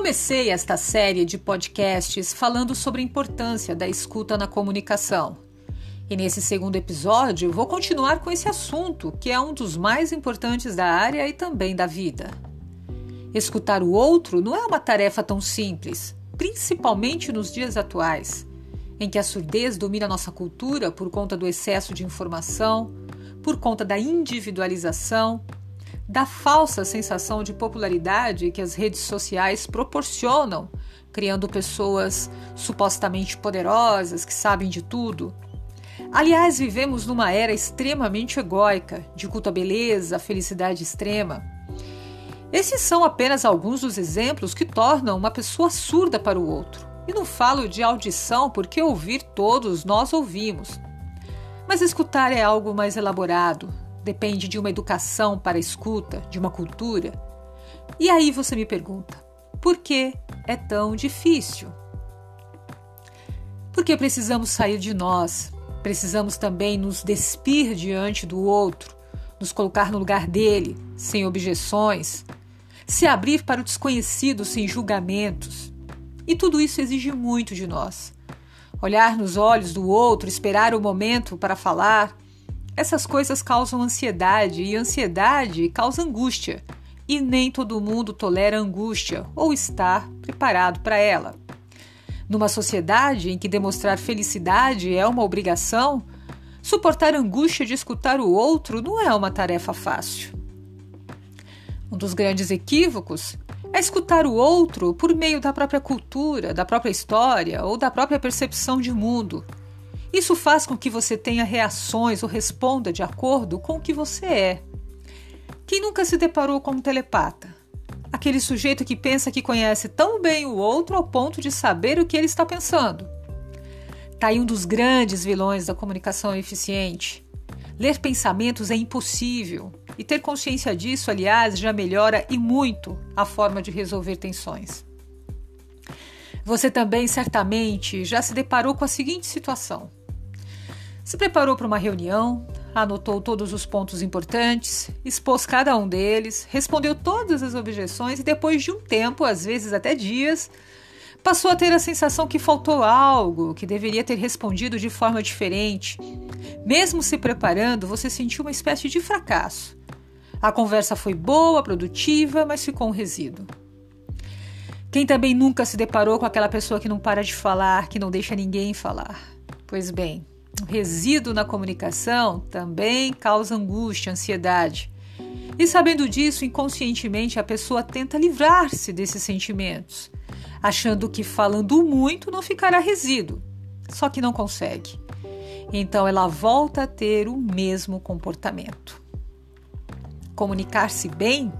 Comecei esta série de podcasts falando sobre a importância da escuta na comunicação. E nesse segundo episódio vou continuar com esse assunto, que é um dos mais importantes da área e também da vida. Escutar o outro não é uma tarefa tão simples, principalmente nos dias atuais, em que a surdez domina nossa cultura por conta do excesso de informação, por conta da individualização da falsa sensação de popularidade que as redes sociais proporcionam, criando pessoas supostamente poderosas que sabem de tudo. Aliás, vivemos numa era extremamente egóica, de culto à beleza, à felicidade extrema. Esses são apenas alguns dos exemplos que tornam uma pessoa surda para o outro. E não falo de audição porque ouvir todos nós ouvimos. Mas escutar é algo mais elaborado, depende de uma educação para a escuta, de uma cultura. E aí você me pergunta: por que é tão difícil? Porque precisamos sair de nós, precisamos também nos despir diante do outro, nos colocar no lugar dele, sem objeções, se abrir para o desconhecido sem julgamentos. E tudo isso exige muito de nós. Olhar nos olhos do outro, esperar o momento para falar, essas coisas causam ansiedade e ansiedade causa angústia, e nem todo mundo tolera angústia ou está preparado para ela. Numa sociedade em que demonstrar felicidade é uma obrigação, suportar a angústia de escutar o outro não é uma tarefa fácil. Um dos grandes equívocos é escutar o outro por meio da própria cultura, da própria história ou da própria percepção de mundo isso faz com que você tenha reações ou responda de acordo com o que você é. Quem nunca se deparou com um telepata? Aquele sujeito que pensa que conhece tão bem o outro ao ponto de saber o que ele está pensando. Está aí um dos grandes vilões da comunicação eficiente. Ler pensamentos é impossível, e ter consciência disso, aliás, já melhora e muito a forma de resolver tensões. Você também certamente já se deparou com a seguinte situação: se preparou para uma reunião, anotou todos os pontos importantes, expôs cada um deles, respondeu todas as objeções e depois de um tempo, às vezes até dias, passou a ter a sensação que faltou algo, que deveria ter respondido de forma diferente. Mesmo se preparando, você sentiu uma espécie de fracasso. A conversa foi boa, produtiva, mas ficou um resíduo. Quem também nunca se deparou com aquela pessoa que não para de falar, que não deixa ninguém falar? Pois bem, resíduo na comunicação também causa angústia, ansiedade. E sabendo disso, inconscientemente a pessoa tenta livrar-se desses sentimentos, achando que falando muito não ficará resíduo. Só que não consegue. Então ela volta a ter o mesmo comportamento. Comunicar-se bem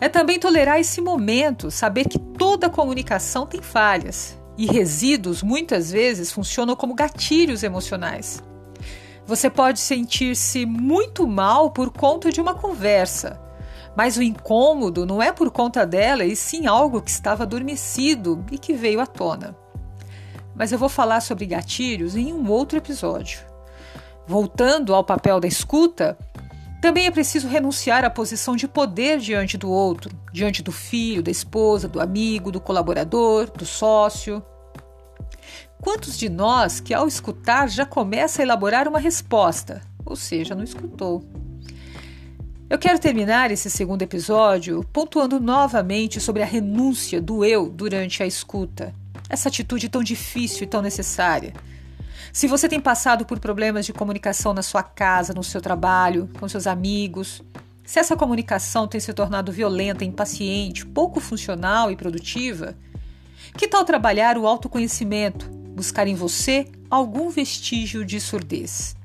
é também tolerar esse momento, saber que toda comunicação tem falhas e resíduos muitas vezes funcionam como gatilhos emocionais. Você pode sentir-se muito mal por conta de uma conversa, mas o incômodo não é por conta dela e sim algo que estava adormecido e que veio à tona. Mas eu vou falar sobre gatilhos em um outro episódio. Voltando ao papel da escuta, também é preciso renunciar à posição de poder diante do outro, diante do filho, da esposa, do amigo, do colaborador, do sócio. Quantos de nós que ao escutar já começa a elaborar uma resposta, ou seja, não escutou? Eu quero terminar esse segundo episódio pontuando novamente sobre a renúncia do eu durante a escuta. Essa atitude tão difícil e tão necessária. Se você tem passado por problemas de comunicação na sua casa, no seu trabalho, com seus amigos, se essa comunicação tem se tornado violenta, impaciente, pouco funcional e produtiva, que tal trabalhar o autoconhecimento, buscar em você algum vestígio de surdez?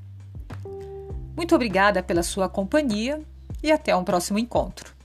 Muito obrigada pela sua companhia e até um próximo encontro.